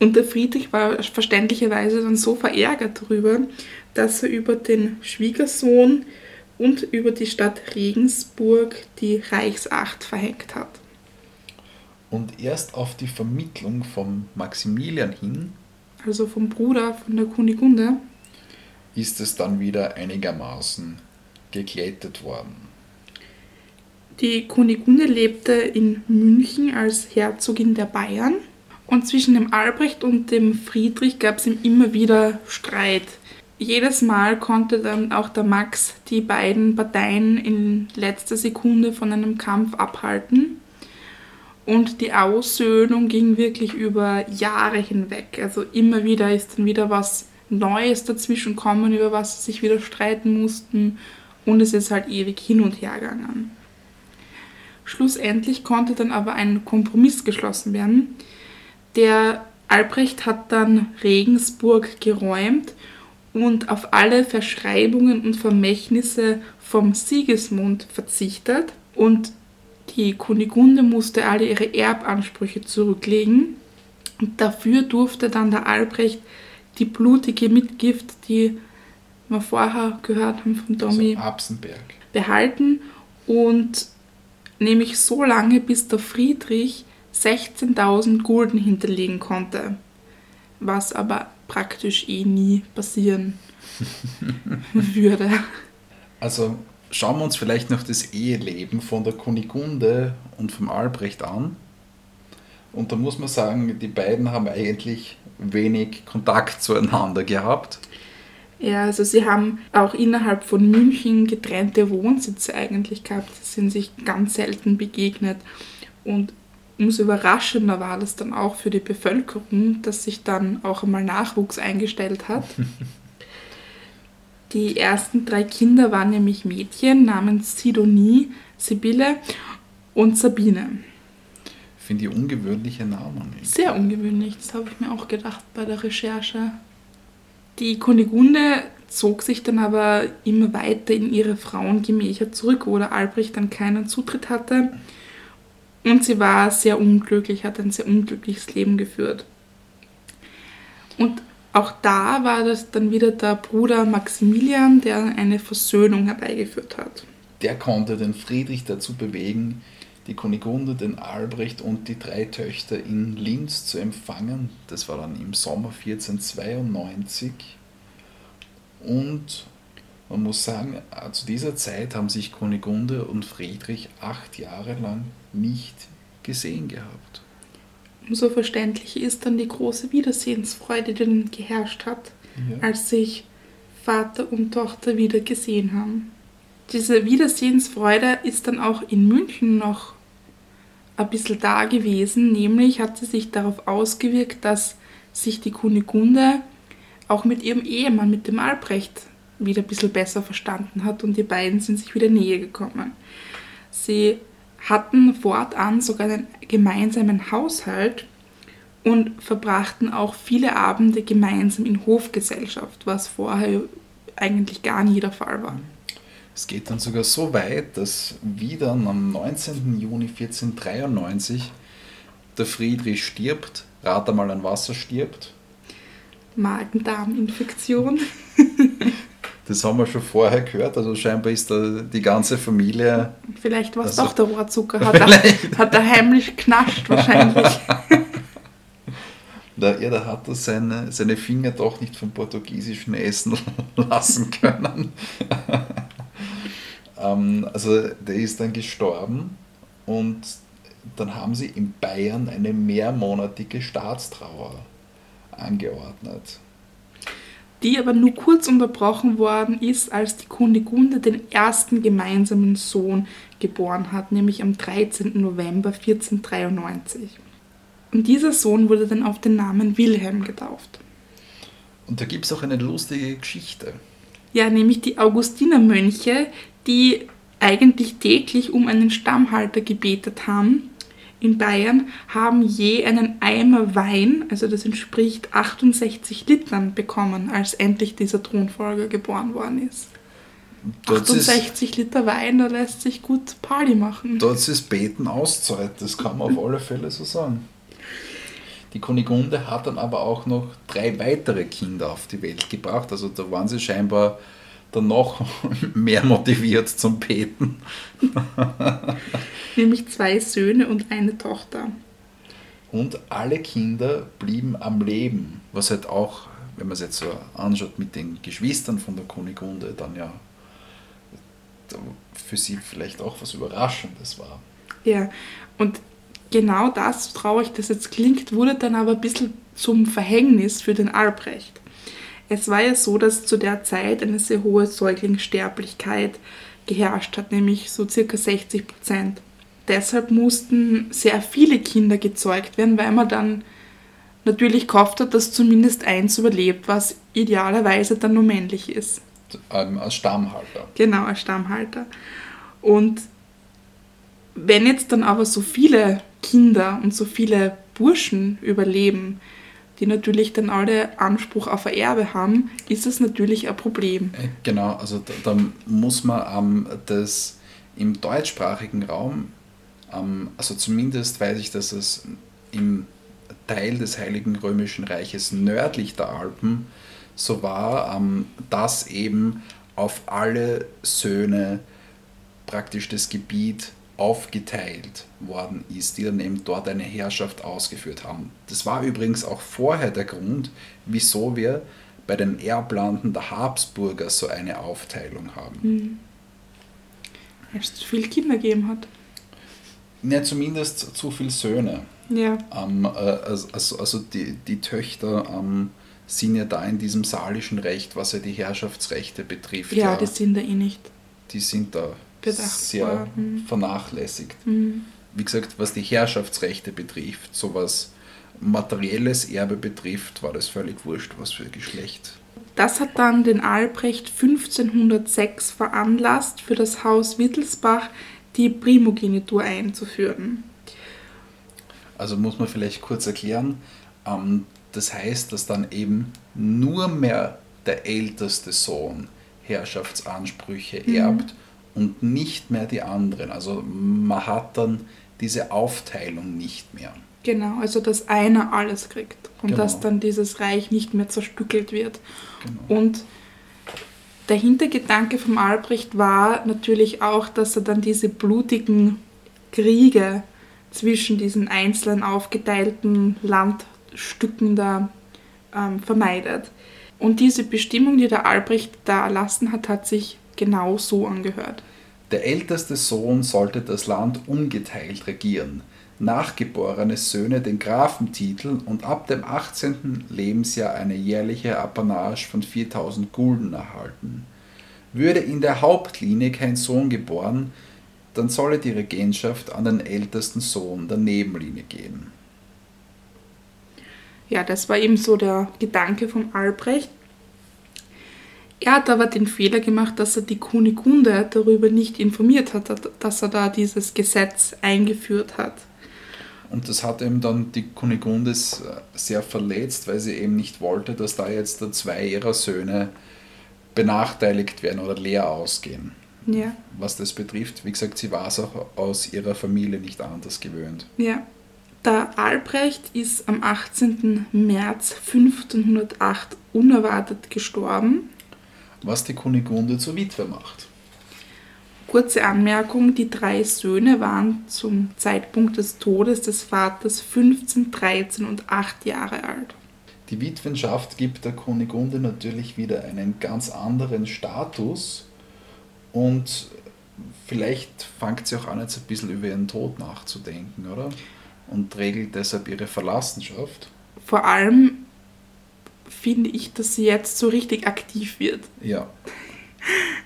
Und der Friedrich war verständlicherweise dann so verärgert darüber, dass er über den Schwiegersohn und über die Stadt Regensburg die Reichsacht verhängt hat. Und erst auf die Vermittlung von Maximilian hin, also vom Bruder von der Kunigunde, ist es dann wieder einigermaßen geglättet worden. Die Kunigunde lebte in München als Herzogin der Bayern und zwischen dem Albrecht und dem Friedrich gab es immer wieder Streit. Jedes Mal konnte dann auch der Max die beiden Parteien in letzter Sekunde von einem Kampf abhalten. Und die Aussöhnung ging wirklich über Jahre hinweg. Also immer wieder ist dann wieder was Neues dazwischen kommen, über was sie sich wieder streiten mussten. Und es ist halt ewig hin und her gegangen. Schlussendlich konnte dann aber ein Kompromiss geschlossen werden, der Albrecht hat dann Regensburg geräumt und auf alle Verschreibungen und Vermächtnisse vom Sigismund verzichtet. Und die Kunigunde musste alle ihre Erbansprüche zurücklegen. Und dafür durfte dann der Albrecht die blutige Mitgift, die wir vorher gehört haben von Tommy, also behalten. Und nämlich so lange, bis der Friedrich 16.000 Gulden hinterlegen konnte, was aber praktisch eh nie passieren würde. Also schauen wir uns vielleicht noch das Eheleben von der Kunigunde und vom Albrecht an. Und da muss man sagen, die beiden haben eigentlich wenig Kontakt zueinander gehabt. Ja, also sie haben auch innerhalb von München getrennte Wohnsitze eigentlich gehabt. Sie sind sich ganz selten begegnet. Und umso überraschender war das dann auch für die Bevölkerung, dass sich dann auch einmal Nachwuchs eingestellt hat. Die ersten drei Kinder waren nämlich Mädchen namens Sidonie, Sibylle und Sabine. Finde ich ungewöhnliche Namen. Sehr ungewöhnlich, das habe ich mir auch gedacht bei der Recherche. Die Kunigunde zog sich dann aber immer weiter in ihre Frauengemächer zurück, wo der Albrecht dann keinen Zutritt hatte. Und sie war sehr unglücklich, hat ein sehr unglückliches Leben geführt. Und auch da war das dann wieder der Bruder Maximilian, der eine Versöhnung herbeigeführt hat. Der konnte den Friedrich dazu bewegen, die Kunigunde, den Albrecht und die drei Töchter in Linz zu empfangen. Das war dann im Sommer 1492. Und man muss sagen, zu dieser Zeit haben sich Kunigunde und Friedrich acht Jahre lang nicht gesehen gehabt. Umso verständlich ist dann die große Wiedersehensfreude, die dann geherrscht hat, ja. als sich Vater und Tochter wieder gesehen haben. Diese Wiedersehensfreude ist dann auch in München noch ein bisschen da gewesen, nämlich hat sie sich darauf ausgewirkt, dass sich die Kunigunde auch mit ihrem Ehemann, mit dem Albrecht, wieder ein bisschen besser verstanden hat und die beiden sind sich wieder näher gekommen. Sie hatten fortan sogar einen gemeinsamen Haushalt und verbrachten auch viele Abende gemeinsam in Hofgesellschaft, was vorher eigentlich gar nie der Fall war. Es geht dann sogar so weit, dass wieder am 19. Juni 1493 der Friedrich stirbt, rat einmal an Wasser stirbt. Magen-Darm-Infektion. Das haben wir schon vorher gehört, also scheinbar ist da die ganze Familie. Vielleicht war es also, doch der Rohrzucker, hat er, hat er heimlich knascht wahrscheinlich. Da, ja, da hat er seine, seine Finger doch nicht vom portugiesischen Essen lassen können. ähm, also der ist dann gestorben und dann haben sie in Bayern eine mehrmonatige Staatstrauer angeordnet die aber nur kurz unterbrochen worden ist, als die Kunigunde den ersten gemeinsamen Sohn geboren hat, nämlich am 13. November 1493. Und dieser Sohn wurde dann auf den Namen Wilhelm getauft. Und da gibt es auch eine lustige Geschichte. Ja, nämlich die Augustinermönche, die eigentlich täglich um einen Stammhalter gebetet haben, in Bayern haben je einen Eimer Wein, also das entspricht 68 Litern, bekommen, als endlich dieser Thronfolger geboren worden ist. Dort 68 ist, Liter Wein, da lässt sich gut Party machen. Dort ist Beten Auszeit, das kann man auf alle Fälle so sagen. Die Kunigunde hat dann aber auch noch drei weitere Kinder auf die Welt gebracht, also da waren sie scheinbar dann noch mehr motiviert zum Beten. Nämlich zwei Söhne und eine Tochter. Und alle Kinder blieben am Leben, was halt auch, wenn man es jetzt so anschaut, mit den Geschwistern von der Kunigunde dann ja für sie vielleicht auch was Überraschendes war. Ja, und genau das, traurig das jetzt klingt, wurde dann aber ein bisschen zum Verhängnis für den Albrecht. Es war ja so, dass zu der Zeit eine sehr hohe Säuglingssterblichkeit geherrscht hat, nämlich so circa 60 Prozent. Deshalb mussten sehr viele Kinder gezeugt werden, weil man dann natürlich gehofft hat, dass zumindest eins überlebt, was idealerweise dann nur männlich ist. Ähm, als Stammhalter. Genau, als Stammhalter. Und wenn jetzt dann aber so viele Kinder und so viele Burschen überleben, die natürlich dann alle Anspruch auf ein Erbe haben, ist das natürlich ein Problem. Äh, genau, also da, da muss man ähm, das im deutschsprachigen Raum, ähm, also zumindest weiß ich, dass es im Teil des Heiligen Römischen Reiches nördlich der Alpen so war, ähm, dass eben auf alle Söhne praktisch das Gebiet aufgeteilt worden ist, die dann eben dort eine Herrschaft ausgeführt haben. Das war übrigens auch vorher der Grund, wieso wir bei den Erblanden der Habsburger so eine Aufteilung haben. Mhm. Weil es zu viele Kinder gegeben hat. Ja, zumindest zu viele Söhne. Ja. Ähm, äh, also, also die, die Töchter ähm, sind ja da in diesem salischen Recht, was ja die Herrschaftsrechte betrifft. Ja, ja. die sind da eh nicht. Die sind da sehr worden. vernachlässigt. Mhm. wie gesagt, was die Herrschaftsrechte betrifft, sowas materielles Erbe betrifft, war das völlig wurscht, was für Geschlecht. Das hat dann den Albrecht 1506 veranlasst, für das Haus Wittelsbach die Primogenitur einzuführen. Also muss man vielleicht kurz erklären, ähm, das heißt, dass dann eben nur mehr der älteste Sohn Herrschaftsansprüche mhm. Und nicht mehr die anderen. Also man hat dann diese Aufteilung nicht mehr. Genau, also dass einer alles kriegt und genau. dass dann dieses Reich nicht mehr zerstückelt wird. Genau. Und der Hintergedanke vom Albrecht war natürlich auch, dass er dann diese blutigen Kriege zwischen diesen einzelnen aufgeteilten Landstücken da ähm, vermeidet. Und diese Bestimmung, die der Albrecht da erlassen hat, hat sich genau so angehört. Der älteste Sohn sollte das Land ungeteilt regieren, nachgeborene Söhne den Grafentitel und ab dem 18. Lebensjahr eine jährliche Apanage von 4000 Gulden erhalten. Würde in der Hauptlinie kein Sohn geboren, dann solle die Regentschaft an den ältesten Sohn der Nebenlinie gehen. Ja, das war eben so der Gedanke von Albrecht. Er hat aber den Fehler gemacht, dass er die Kunigunde darüber nicht informiert hat, dass er da dieses Gesetz eingeführt hat. Und das hat eben dann die Kunigunde sehr verletzt, weil sie eben nicht wollte, dass da jetzt zwei ihrer Söhne benachteiligt werden oder leer ausgehen. Ja. Was das betrifft, wie gesagt, sie war es auch aus ihrer Familie nicht anders gewöhnt. Ja. Der Albrecht ist am 18. März 1508 unerwartet gestorben was die Kunigunde zur Witwe macht. Kurze Anmerkung, die drei Söhne waren zum Zeitpunkt des Todes des Vaters 15, 13 und 8 Jahre alt. Die Witwenschaft gibt der Kunigunde natürlich wieder einen ganz anderen Status und vielleicht fängt sie auch an, jetzt ein bisschen über ihren Tod nachzudenken, oder? Und regelt deshalb ihre Verlassenschaft. Vor allem finde ich, dass sie jetzt so richtig aktiv wird. Ja.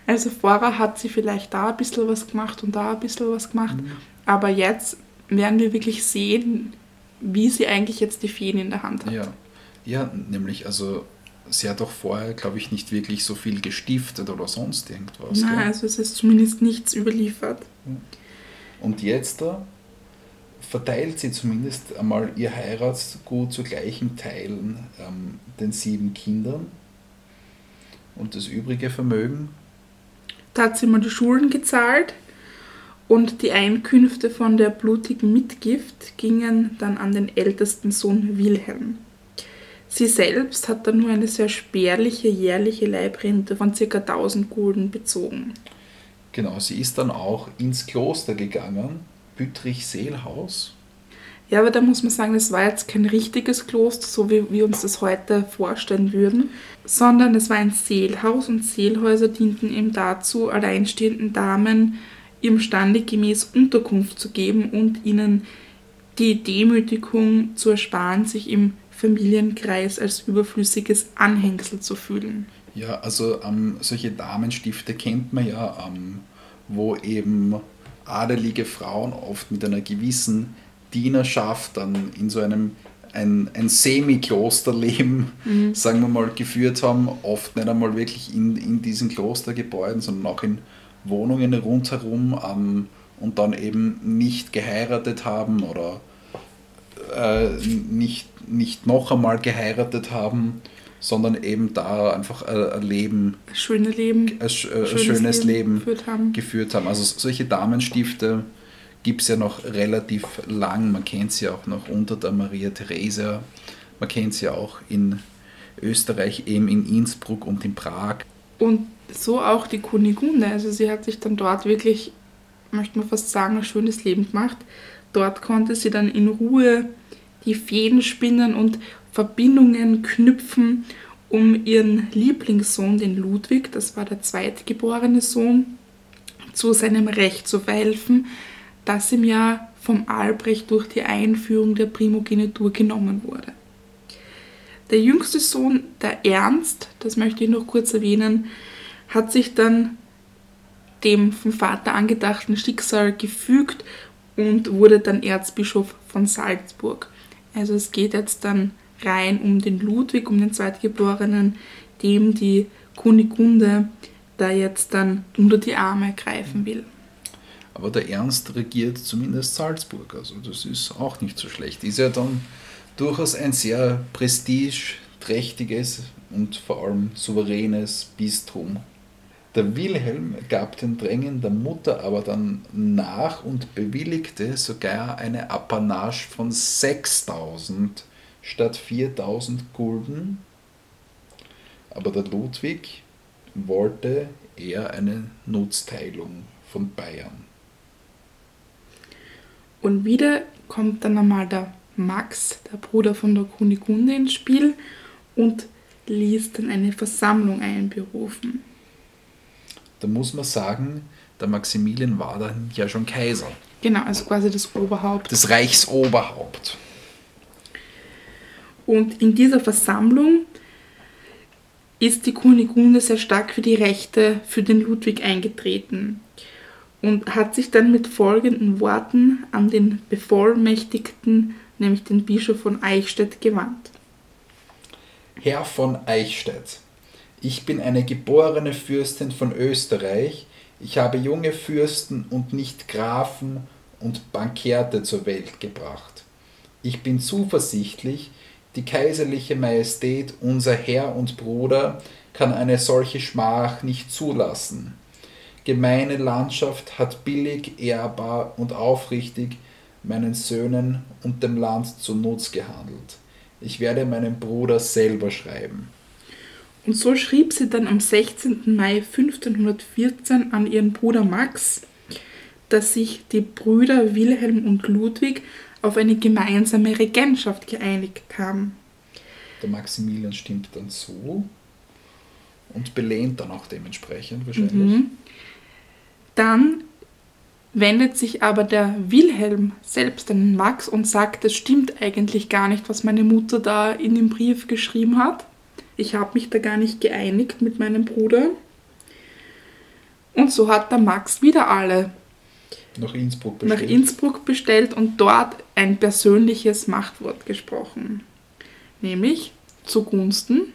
Also vorher hat sie vielleicht da ein bisschen was gemacht und da ein bisschen was gemacht, mhm. aber jetzt werden wir wirklich sehen, wie sie eigentlich jetzt die Feen in der Hand hat. Ja, ja nämlich, also sie hat doch vorher, glaube ich, nicht wirklich so viel gestiftet oder sonst irgendwas. Nein, gell? also es ist zumindest nichts überliefert. Und jetzt da verteilt sie zumindest einmal ihr Heiratsgut zu gleichen Teilen ähm, den sieben Kindern und das übrige Vermögen. Da hat sie mal die Schulen gezahlt und die Einkünfte von der blutigen Mitgift gingen dann an den ältesten Sohn Wilhelm. Sie selbst hat dann nur eine sehr spärliche jährliche Leibrente von ca. 1000 Gulden bezogen. Genau, sie ist dann auch ins Kloster gegangen Büttrich-Seelhaus. Ja, aber da muss man sagen, es war jetzt kein richtiges Kloster, so wie wir uns das heute vorstellen würden, sondern es war ein Seelhaus und Seelhäuser dienten eben dazu, alleinstehenden Damen ihrem Stande gemäß Unterkunft zu geben und ihnen die Demütigung zu ersparen, sich im Familienkreis als überflüssiges Anhängsel zu fühlen. Ja, also ähm, solche Damenstifte kennt man ja, ähm, wo eben adelige Frauen oft mit einer gewissen Dienerschaft dann in so einem ein, ein Semi-Klosterleben, mhm. sagen wir mal, geführt haben, oft nicht einmal wirklich in, in diesen Klostergebäuden, sondern auch in Wohnungen rundherum ähm, und dann eben nicht geheiratet haben oder äh, nicht, nicht noch einmal geheiratet haben sondern eben da einfach ein Leben, Schöne Leben ein, schönes, schönes Leben, Leben geführt, haben. geführt haben. Also solche Damenstifte gibt es ja noch relativ lang. Man kennt sie auch noch unter der Maria Theresia. Man kennt sie auch in Österreich, eben in Innsbruck und in Prag. Und so auch die Kunigunde. Also sie hat sich dann dort wirklich, möchte man fast sagen, ein schönes Leben gemacht. Dort konnte sie dann in Ruhe die Fäden spinnen und Verbindungen knüpfen, um ihren Lieblingssohn, den Ludwig, das war der zweitgeborene Sohn, zu seinem Recht zu verhelfen, das ihm ja vom Albrecht durch die Einführung der Primogenitur genommen wurde. Der jüngste Sohn, der Ernst, das möchte ich noch kurz erwähnen, hat sich dann dem vom Vater angedachten Schicksal gefügt und wurde dann Erzbischof von Salzburg. Also es geht jetzt dann rein um den Ludwig, um den Zweitgeborenen, dem die Kunigunde da jetzt dann unter die Arme greifen will. Aber der Ernst regiert zumindest Salzburg, also das ist auch nicht so schlecht. Ist ja dann durchaus ein sehr prestigeträchtiges und vor allem souveränes Bistum. Der Wilhelm gab den Drängen der Mutter aber dann nach und bewilligte sogar eine Apanage von 6000 statt 4000 Gulden. Aber der Ludwig wollte eher eine Nutzteilung von Bayern. Und wieder kommt dann einmal der Max, der Bruder von der Kunigunde, ins Spiel und ließ dann eine Versammlung einberufen. Da muss man sagen, der Maximilian war dann ja schon Kaiser. Genau, also quasi das Oberhaupt. Das Reichsoberhaupt. Und in dieser Versammlung ist die Kunigunde sehr stark für die Rechte für den Ludwig eingetreten und hat sich dann mit folgenden Worten an den Bevollmächtigten, nämlich den Bischof von Eichstätt, gewandt. Herr von Eichstätt, ich bin eine geborene Fürstin von Österreich, ich habe junge Fürsten und nicht Grafen und Bankerte zur Welt gebracht. Ich bin zuversichtlich, die kaiserliche Majestät, unser Herr und Bruder, kann eine solche Schmach nicht zulassen. Gemeine Landschaft hat billig, ehrbar und aufrichtig meinen Söhnen und dem Land zu Nutz gehandelt. Ich werde meinem Bruder selber schreiben. Und so schrieb sie dann am 16. Mai 1514 an ihren Bruder Max, dass sich die Brüder Wilhelm und Ludwig auf eine gemeinsame Regentschaft geeinigt haben. Der Maximilian stimmt dann zu und belehnt dann auch dementsprechend wahrscheinlich. Mhm. Dann wendet sich aber der Wilhelm selbst an den Max und sagt, es stimmt eigentlich gar nicht, was meine Mutter da in dem Brief geschrieben hat. Ich habe mich da gar nicht geeinigt mit meinem Bruder. Und so hat der Max wieder alle nach Innsbruck bestellt. nach Innsbruck bestellt und dort ein persönliches Machtwort gesprochen. Nämlich zugunsten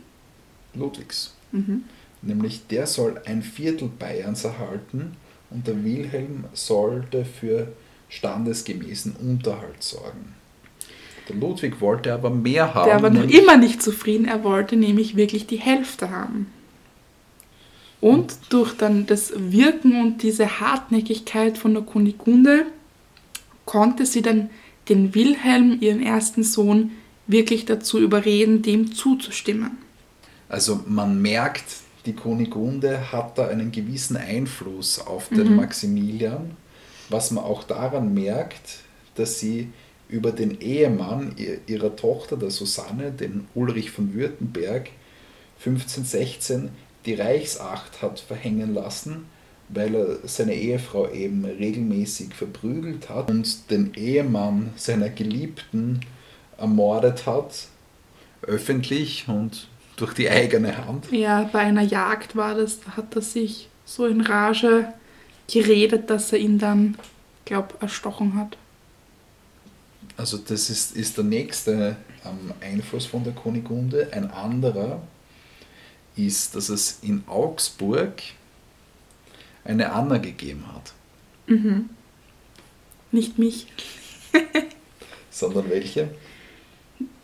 Ludwigs. Mhm. Nämlich der soll ein Viertel Bayerns erhalten und der Wilhelm sollte für standesgemäßen Unterhalt sorgen. Der Ludwig wollte aber mehr haben. Der war noch immer nicht zufrieden, er wollte nämlich wirklich die Hälfte haben. Und durch dann das Wirken und diese Hartnäckigkeit von der Kunigunde konnte sie dann den Wilhelm, ihren ersten Sohn, wirklich dazu überreden, dem zuzustimmen. Also man merkt, die Kunigunde hat da einen gewissen Einfluss auf den mhm. Maximilian, was man auch daran merkt, dass sie über den Ehemann ihrer Tochter, der Susanne, den Ulrich von Württemberg, 1516 die Reichsacht hat verhängen lassen, weil er seine Ehefrau eben regelmäßig verprügelt hat und den Ehemann seiner Geliebten ermordet hat, öffentlich und durch die eigene Hand. Ja, bei einer Jagd war das, hat er sich so in Rage geredet, dass er ihn dann, glaube erstochen hat. Also das ist, ist der nächste ähm, Einfluss von der Kunigunde. Ein anderer ist, dass es in Augsburg eine Anna gegeben hat. Mhm. Nicht mich. Sondern welche?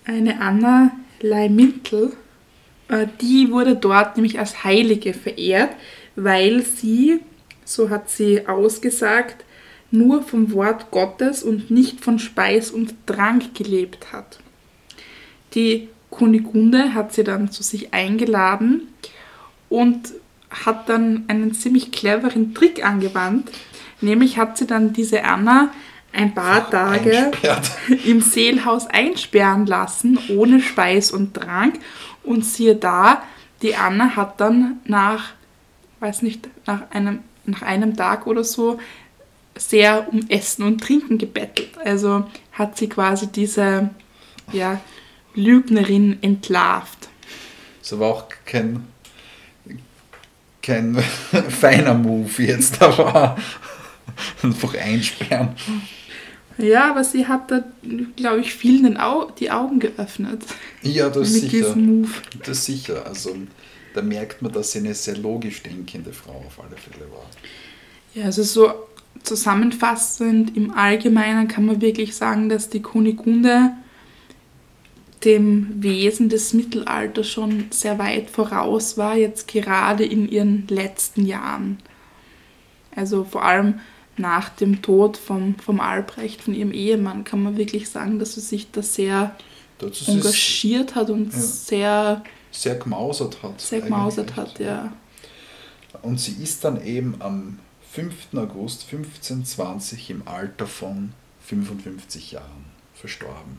Eine Anna Leimintel. Äh, die wurde dort nämlich als Heilige verehrt, weil sie, so hat sie ausgesagt, nur vom Wort Gottes und nicht von Speis und Trank gelebt hat. Die Kunigunde hat sie dann zu sich eingeladen und hat dann einen ziemlich cleveren Trick angewandt. Nämlich hat sie dann diese Anna ein paar Tage im Seelhaus einsperren lassen, ohne Speis und Trank. Und siehe da, die Anna hat dann nach, weiß nicht, nach einem, nach einem Tag oder so sehr um Essen und Trinken gebettelt. Also hat sie quasi diese ja, Lügnerin entlarvt. So war auch kein, kein feiner Move jetzt, aber einfach einsperren. Ja, aber sie hat da, glaube ich, vielen Au die Augen geöffnet. Ja, das mit sicher. diesem Move. Das sicher. Also da merkt man, dass sie eine sehr logisch denkende Frau auf alle Fälle war. Ja, also so zusammenfassend im Allgemeinen kann man wirklich sagen, dass die Kunigunde dem Wesen des Mittelalters schon sehr weit voraus war, jetzt gerade in ihren letzten Jahren. Also vor allem nach dem Tod vom, vom Albrecht, von ihrem Ehemann, kann man wirklich sagen, dass sie sich da sehr es engagiert hat und Ja. sehr, sehr gemausert hat. sehr gemausert hat, ja. Und sie ist dann eben am 5. August 1520 im Alter von 55 Jahren verstorben.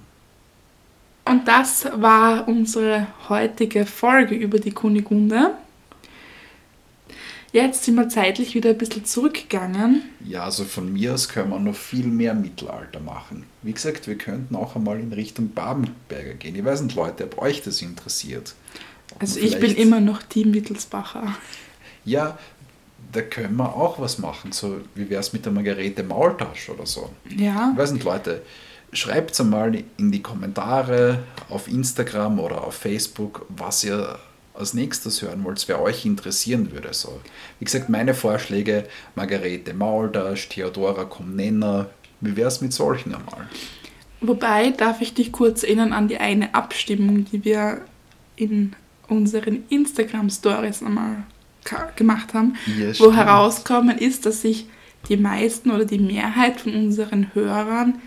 Und das war unsere heutige Folge über die Kunigunde. Jetzt sind wir zeitlich wieder ein bisschen zurückgegangen. Ja, also von mir aus können wir noch viel mehr Mittelalter machen. Wie gesagt, wir könnten auch einmal in Richtung Babenberger gehen. Ich weiß nicht, Leute, ob euch das interessiert. Ob Also ich bin immer noch die Mittelsbacher. Ja, da können wir auch was machen. So, wie wäre es mit der Margarete Maultasch oder so? Ja, Ich weiß nicht, Leute, schreibt es einmal in die Kommentare auf Instagram oder auf Facebook, was ihr als nächstes hören wollt, wer euch interessieren würde. So, wie gesagt, meine Vorschläge, Margarete Maultasch, Theodora Komnenner, wie wäre es mit solchen einmal? wobei darf ich dich kurz erinnern an die eine Abstimmung, die wir in unseren Instagram-Stories einmal gemacht haben, Ja, wo stimmt. herausgekommen ist, dass sich die meisten oder die Mehrheit von unseren Hörern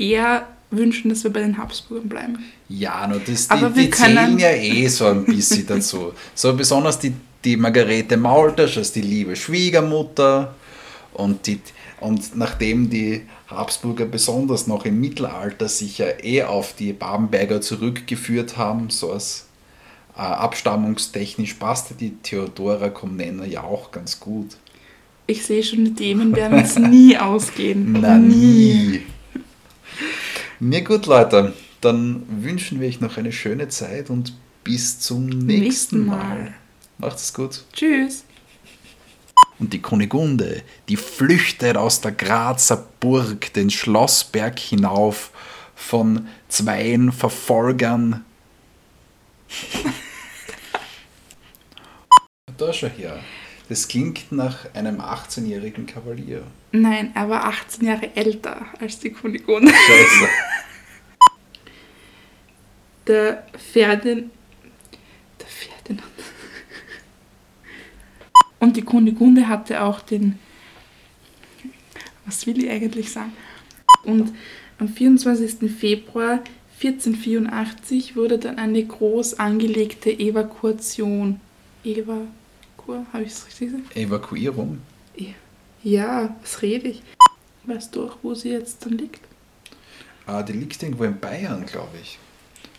eher wünschen, dass wir bei den Habsburgern bleiben. Ja, nur das, die, Aber wir die zählen ja eh so ein bisschen dazu. So besonders die, die Margarete Maultasch als die liebe Schwiegermutter und, die, und nachdem die Habsburger besonders noch im Mittelalter sich ja eh auf die Babenberger zurückgeführt haben, so als äh, abstammungstechnisch passte die Theodora Komnenner ja auch ganz gut. Ich sehe schon, die Themen werden uns nie ausgehen. Na nie. Mir gut, Leute. Dann wünschen wir euch noch eine schöne Zeit und bis zum nächsten. Mal. Macht es gut. Tschüss. Und die Kunigunde, die flüchtet aus der Grazer Burg den Schlossberg hinauf von zweien Verfolgern. da schon her. Das klingt nach einem 18-jährigen Kavalier. Nein, er war 18 Jahre älter als die Kunigunde. Scheiße. Der Ferdin... Der Ferdinand. Und die Kunigunde hatte auch den... Was will ich eigentlich sagen? Und am 24. Februar 1484 wurde dann eine groß angelegte Evakuation... Evakuation? Habe ich es richtig gesagt? Evakuierung. Ja, was rede ich? Weißt du auch, wo sie jetzt dann liegt? Ah, die liegt irgendwo in Bayern, glaube ich.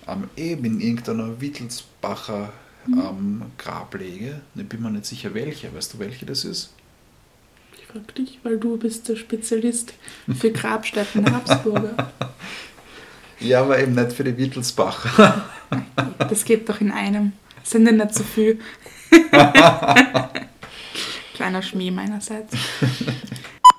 Am eben in irgendeiner Wittelsbacher ähm, Grablege. Ich bin mir nicht sicher welche. Weißt du, welche das ist? Ich frag dich, weil du bist der Spezialist für Grabstätten Habsburger. Ja, aber eben nicht für die Wittelsbacher. Das geht doch in einem. Sind denn nicht so viel? Kleiner Schmäh meinerseits.